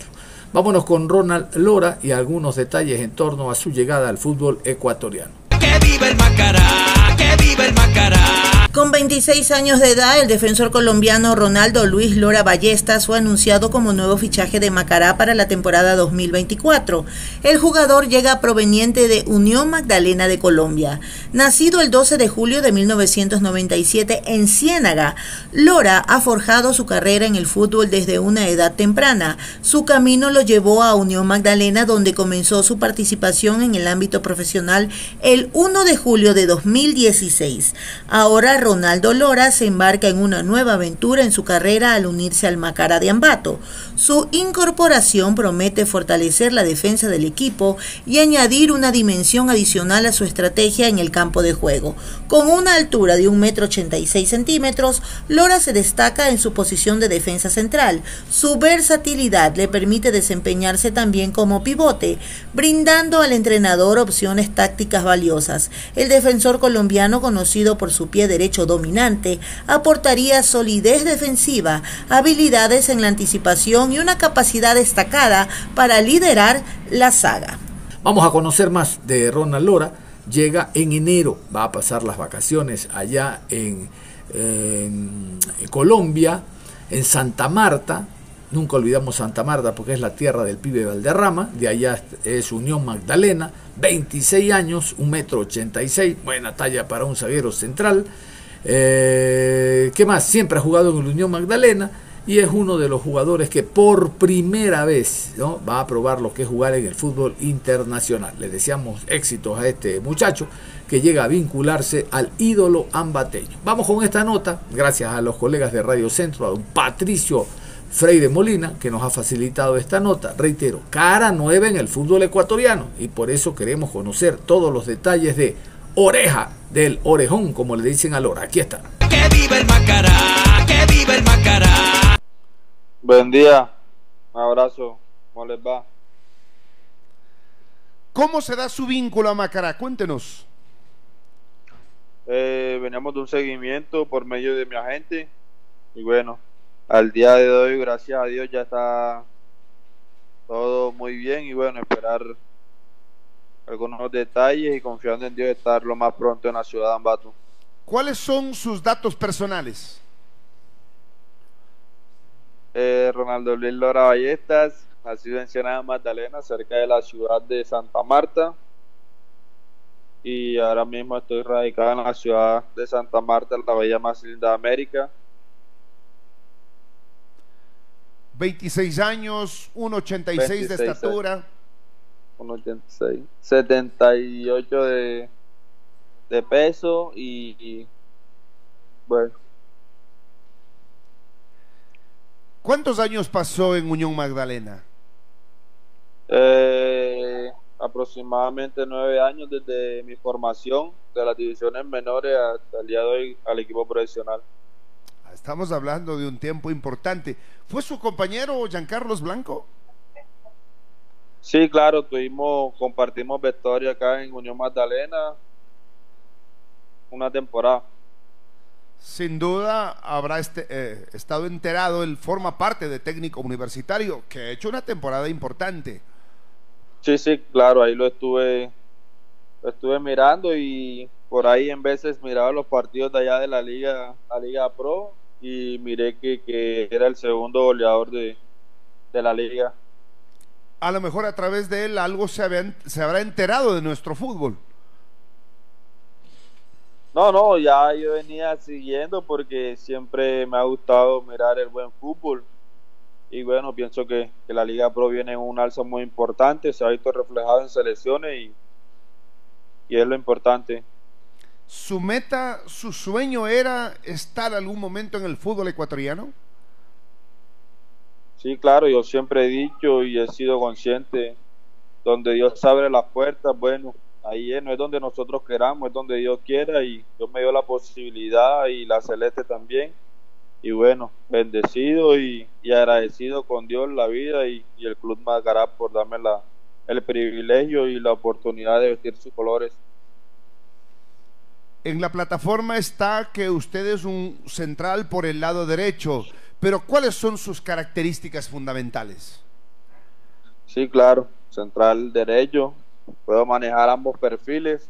Vámonos con Ronald Lora y algunos detalles en torno a su llegada al fútbol ecuatoriano. ¡Que viva el Macará! ¡Que viva el Macará! Con 26 años de edad, el defensor colombiano Ronaldo Luis Lora Ballestas fue anunciado como nuevo fichaje de Macará para la temporada 2024. El jugador llega proveniente de Unión Magdalena de Colombia. Nacido el 12 de julio de 1997 en Ciénaga, Lora ha forjado su carrera en el fútbol desde una edad temprana. Su camino lo llevó a Unión Magdalena, donde comenzó su participación en el ámbito profesional el 1 de julio de 2016. Ahora Ronaldo Lora se embarca en una nueva aventura en su carrera al unirse al Macará de Ambato. Su incorporación promete fortalecer la defensa del equipo y añadir una dimensión adicional a su estrategia en el campo de juego. Con una altura de 1,86 centímetros, Lora se destaca en su posición de defensa central. Su versatilidad le permite desempeñarse también como pivote, brindando al entrenador opciones tácticas valiosas. El defensor colombiano, conocido por su pie derecho, dominante, aportaría solidez defensiva, habilidades en la anticipación y una capacidad destacada para liderar la saga. Vamos a conocer más de Ronald Lora. Llega en enero, va a pasar las vacaciones allá en, en Colombia, en Santa Marta, Nunca olvidamos Santa Marta porque es la tierra del pibe Valderrama, de allá es Unión Magdalena, 26 años, 1 metro 86, buena talla para un zaguero central. Eh, ¿Qué más? Siempre ha jugado en el Unión Magdalena y es uno de los jugadores que por primera vez ¿no? va a probar lo que es jugar en el fútbol internacional. Le deseamos éxitos a este muchacho que llega a vincularse al ídolo ambateño. Vamos con esta nota, gracias a los colegas de Radio Centro, a don Patricio Freire Molina, que nos ha facilitado esta nota. Reitero, cara nueva en el fútbol ecuatoriano y por eso queremos conocer todos los detalles de oreja del orejón, como le dicen a Lora. Aquí está. ¡Que viva el Macará! ¡Que viva el Macará! Buen día, un abrazo, ¿cómo les va? ¿Cómo se da su vínculo a Macará? Cuéntenos. Eh, veníamos de un seguimiento por medio de mi agente y bueno, al día de hoy, gracias a Dios, ya está todo muy bien y bueno, esperar algunos detalles y confiando en Dios estar lo más pronto en la ciudad de Ambato. ¿Cuáles son sus datos personales? Eh, Ronaldo Luis Lora Ballestas, nacido en Ciénaga Magdalena, cerca de la ciudad de Santa Marta. Y ahora mismo estoy radicado en la ciudad de Santa Marta, la bella más linda de América. 26 años, 1,86 de estatura. 1,86. 78 de, de peso y, y, bueno. ¿Cuántos años pasó en Unión Magdalena? Eh, aproximadamente nueve años desde mi formación de las divisiones menores hasta el día de hoy al equipo profesional. Estamos hablando de un tiempo importante. ¿Fue su compañero Giancarlos Blanco? Sí, claro, tuvimos, compartimos vestuario acá en Unión Magdalena una temporada. Sin duda habrá este, eh, estado enterado, él forma parte de técnico universitario, que ha hecho una temporada importante. Sí, sí, claro, ahí lo estuve, lo estuve mirando y por ahí en veces miraba los partidos de allá de la Liga, la Liga Pro y miré que, que era el segundo goleador de, de la liga. A lo mejor a través de él algo se, había- se habrá enterado de nuestro fútbol. No, no, ya yo venía siguiendo porque siempre me ha gustado mirar el buen fútbol. Y bueno, pienso que, que la Liga Pro viene en un alza muy importante, se ha visto reflejado en selecciones y, y es lo importante. ¿Su meta, su sueño era estar algún momento en el fútbol ecuatoriano? Sí, claro, yo siempre he dicho y he sido consciente, donde Dios abre las puertas, bueno, ahí es, no es donde nosotros queramos, es donde Dios quiera y Dios me dio la posibilidad y la celeste también. Y bueno, bendecido y, y agradecido con Dios la vida y, y el Club Macará por darme la, el privilegio y la oportunidad de vestir sus colores. En la plataforma está que usted es un central por el lado derecho, pero ¿cuáles son sus características fundamentales? Sí, claro, central derecho, puedo manejar ambos perfiles.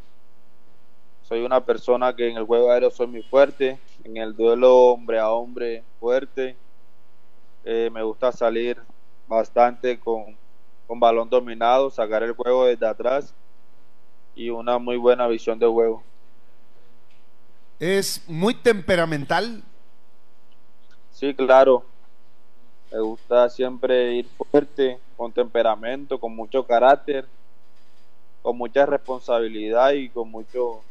Soy una persona que en el juego aéreo soy muy fuerte, en el duelo hombre a hombre fuerte. Eh, me gusta salir bastante con, con balón dominado, sacar el juego desde atrás y una muy buena visión de juego. Es muy temperamental. Sí, claro. Me gusta siempre ir fuerte, con temperamento, con mucho carácter, con mucha responsabilidad y con mucho,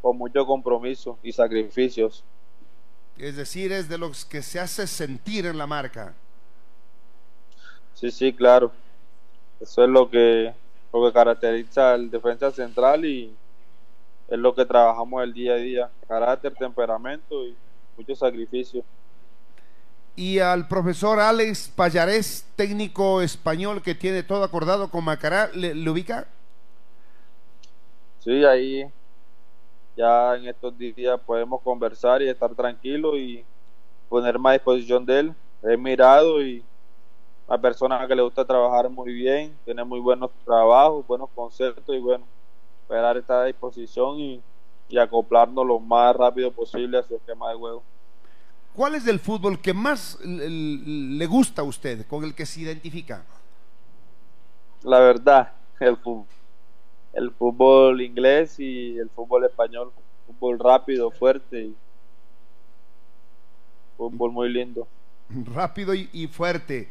con mucho compromiso y sacrificios. Es decir, es de los que se hace sentir en la marca. Sí, sí, claro. Eso es lo que, lo que caracteriza al defensa central y es lo que trabajamos el día a día. Carácter, temperamento y mucho sacrificio. Y al profesor Alex Payarés, técnico español que tiene todo acordado con Macará, ¿le, ubica? Sí, ahí ya en estos días podemos conversar y estar tranquilos y ponerme a disposición de él. He mirado y una persona que le gusta trabajar muy bien, tiene muy buenos trabajos, buenos conceptos y bueno, esperar estar a disposición y, y acoplarnos lo más rápido posible a su esquema de juego. ¿Cuál es del fútbol que más le gusta a usted, con el que se identifica? La verdad, el fútbol, el fútbol inglés y el fútbol español, fútbol rápido, fuerte y fútbol muy lindo. Rápido y, y fuerte.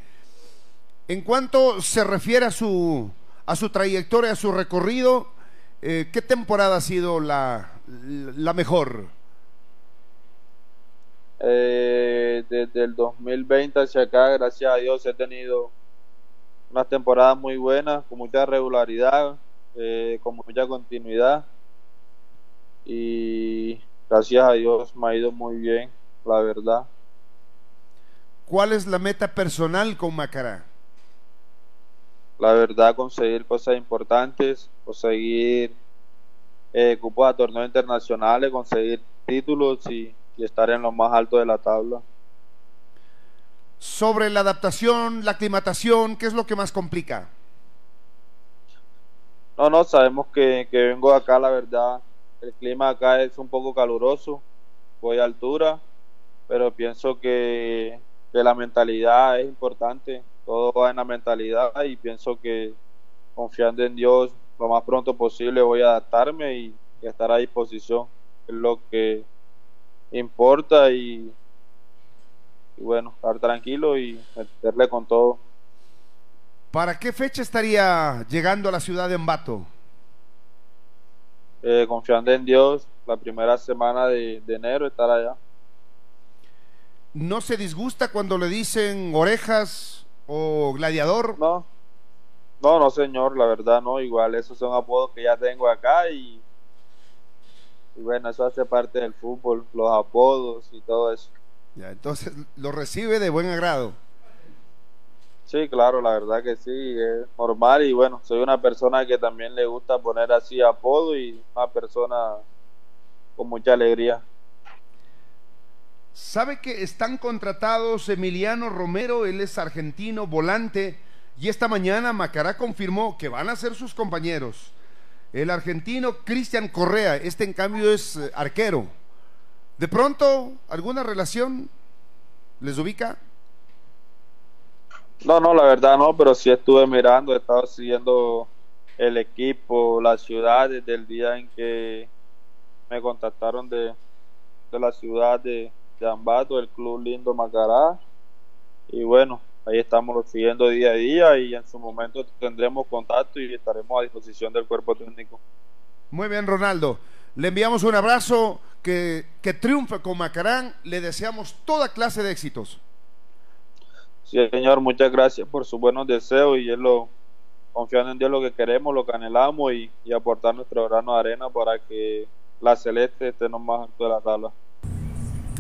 En cuanto se refiere a su, a su trayectoria, a su recorrido, eh, ¿qué temporada ha sido la, la mejor? Eh, desde el 2020 hacia acá, gracias a Dios, he tenido unas temporadas muy buenas, con mucha regularidad, eh, con mucha continuidad. Y gracias a Dios me ha ido muy bien, la verdad. ¿Cuál es la meta personal con Macará? La verdad, conseguir cosas importantes, conseguir eh, cupos a torneos internacionales, conseguir títulos y, y estar en lo más alto de la tabla. Sobre la adaptación, la aclimatación, ¿qué es lo que más complica? No, no, sabemos que, que vengo acá, la verdad. El clima acá es un poco caluroso, voy a altura, pero pienso que, que la mentalidad es importante. Todo va en la mentalidad y pienso que confiando en Dios lo más pronto posible voy a adaptarme y, y estar a disposición. Es lo que importa y, y bueno, estar tranquilo y meterle con todo. ¿Para qué fecha estaría llegando a la ciudad de Ambato? Eh, confiando en Dios, la primera semana de, de enero estar allá. ¿No se disgusta cuando le dicen orejas o gladiador? No, no, no, señor, la verdad no. Igual esos son apodos que ya tengo acá y, y bueno, eso hace parte del fútbol, los apodos y todo eso. Ya, entonces lo recibe de buen agrado. Sí, claro, la verdad que sí, es normal y bueno, soy una persona que también le gusta poner así apodo y una persona con mucha alegría. ¿Sabe que están contratados Emiliano Romero, él es argentino, volante, y esta mañana Macará confirmó que van a ser sus compañeros. El argentino Cristian Correa, este en cambio es eh, arquero. ¿De pronto alguna relación les ubica? No, no, la verdad no, pero sí estuve mirando, he estado siguiendo el equipo, la ciudad desde el día en que me contactaron de, de la ciudad de, de Ambato, el Club Lindo Macará. Y bueno, ahí estamos siguiendo día a día y en su momento tendremos contacto y estaremos a disposición del cuerpo técnico. Muy bien, Ronaldo. Le enviamos un abrazo, que, que triunfe con Macarán. Le deseamos toda clase de éxitos. Sí, señor, muchas gracias por sus buenos deseos y es lo, confiando en Dios lo que queremos, lo que anhelamos y, y aportar nuestro grano de arena para que la celeste esté más alto de la tabla.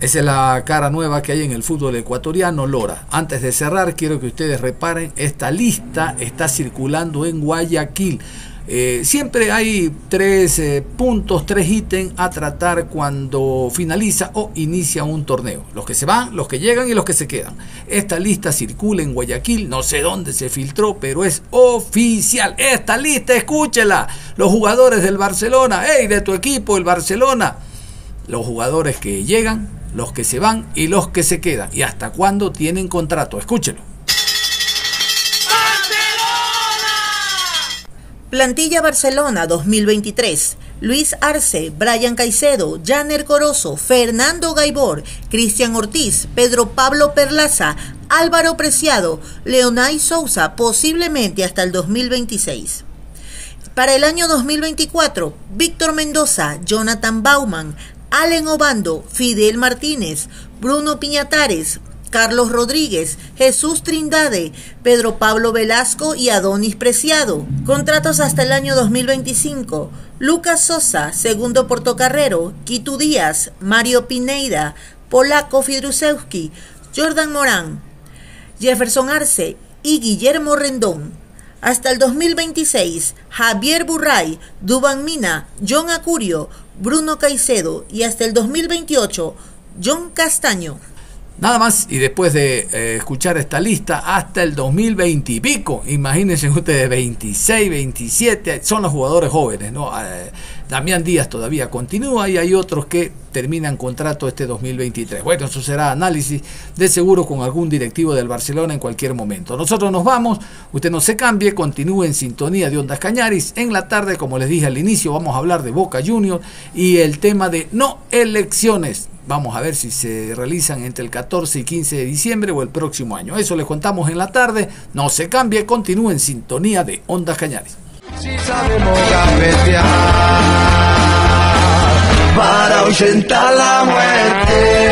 Esa es la cara nueva que hay en el fútbol ecuatoriano, Lora. Antes de cerrar, quiero que ustedes reparen, esta lista está circulando en Guayaquil. Eh, siempre hay tres eh, puntos, tres ítems a tratar cuando finaliza o inicia un torneo. Los que se van, los que llegan y los que se quedan. Esta lista circula en Guayaquil, no sé dónde se filtró, pero es oficial. Esta lista, escúchela. Los jugadores del Barcelona, hey, de tu equipo, el Barcelona. Los jugadores que llegan, los que se van y los que se quedan. Y hasta cuándo tienen contrato. Escúchelo. Plantilla Barcelona 2023. Luis Arce, Brian Caicedo, Janer Corozo, Fernando Gaibor, Cristian Ortiz, Pedro Pablo Perlaza, Álvaro Preciado, Leonay Sousa, posiblemente hasta el 2026. Para el año 2024, Víctor Mendoza, Jonathan Bauman, Allen Obando, Fidel Martínez, Bruno Piñatares, Carlos Rodríguez, Jesús Trindade, Pedro Pablo Velasco y Adonis Preciado. Contratos hasta el año 2025. Lucas Sosa, segundo portocarrero, Quito Díaz, Mario Pineida, Polaco Fidrusewski, Jordan Morán, Jefferson Arce y Guillermo Rendón. Hasta el 2026, Javier Burray, Duban Mina, John Acurio, Bruno Caicedo y hasta el 2028, John Castaño. Nada más, y después de eh, escuchar esta lista, hasta el 2020 y pico, imagínense ustedes, 26, 27, son los jugadores jóvenes, ¿no? Eh, Damián Díaz todavía continúa y hay otros que terminan contrato este 2023. Bueno, eso será análisis de seguro con algún directivo del Barcelona en cualquier momento. Nosotros nos vamos, usted no se cambie, continúe en sintonía de Ondas Cañaris. En la tarde, como les dije al inicio, vamos a hablar de Boca Juniors y el tema de no elecciones. Vamos a ver si se realizan entre el 14 y 15 de diciembre o el próximo año. Eso les contamos en la tarde. No se cambie, continúe en sintonía de Ondas Cañaris. Si sabemos gambetear para ahuyentar la muerte.